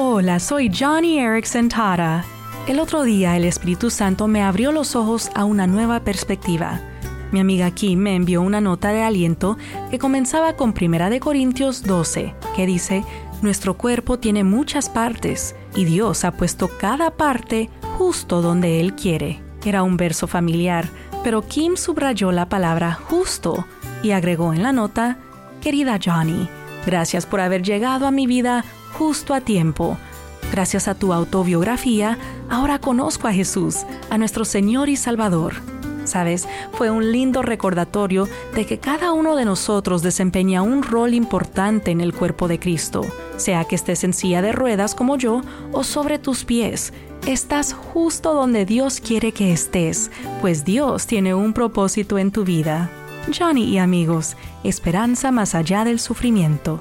Hola, soy Johnny Erickson Tara. El otro día el Espíritu Santo me abrió los ojos a una nueva perspectiva. Mi amiga Kim me envió una nota de aliento que comenzaba con 1 de Corintios 12, que dice, Nuestro cuerpo tiene muchas partes y Dios ha puesto cada parte justo donde Él quiere. Era un verso familiar, pero Kim subrayó la palabra justo y agregó en la nota, Querida Johnny, gracias por haber llegado a mi vida justo a tiempo. Gracias a tu autobiografía, ahora conozco a Jesús, a nuestro Señor y Salvador. Sabes, fue un lindo recordatorio de que cada uno de nosotros desempeña un rol importante en el cuerpo de Cristo, sea que estés en silla de ruedas como yo o sobre tus pies. Estás justo donde Dios quiere que estés, pues Dios tiene un propósito en tu vida. Johnny y amigos, esperanza más allá del sufrimiento.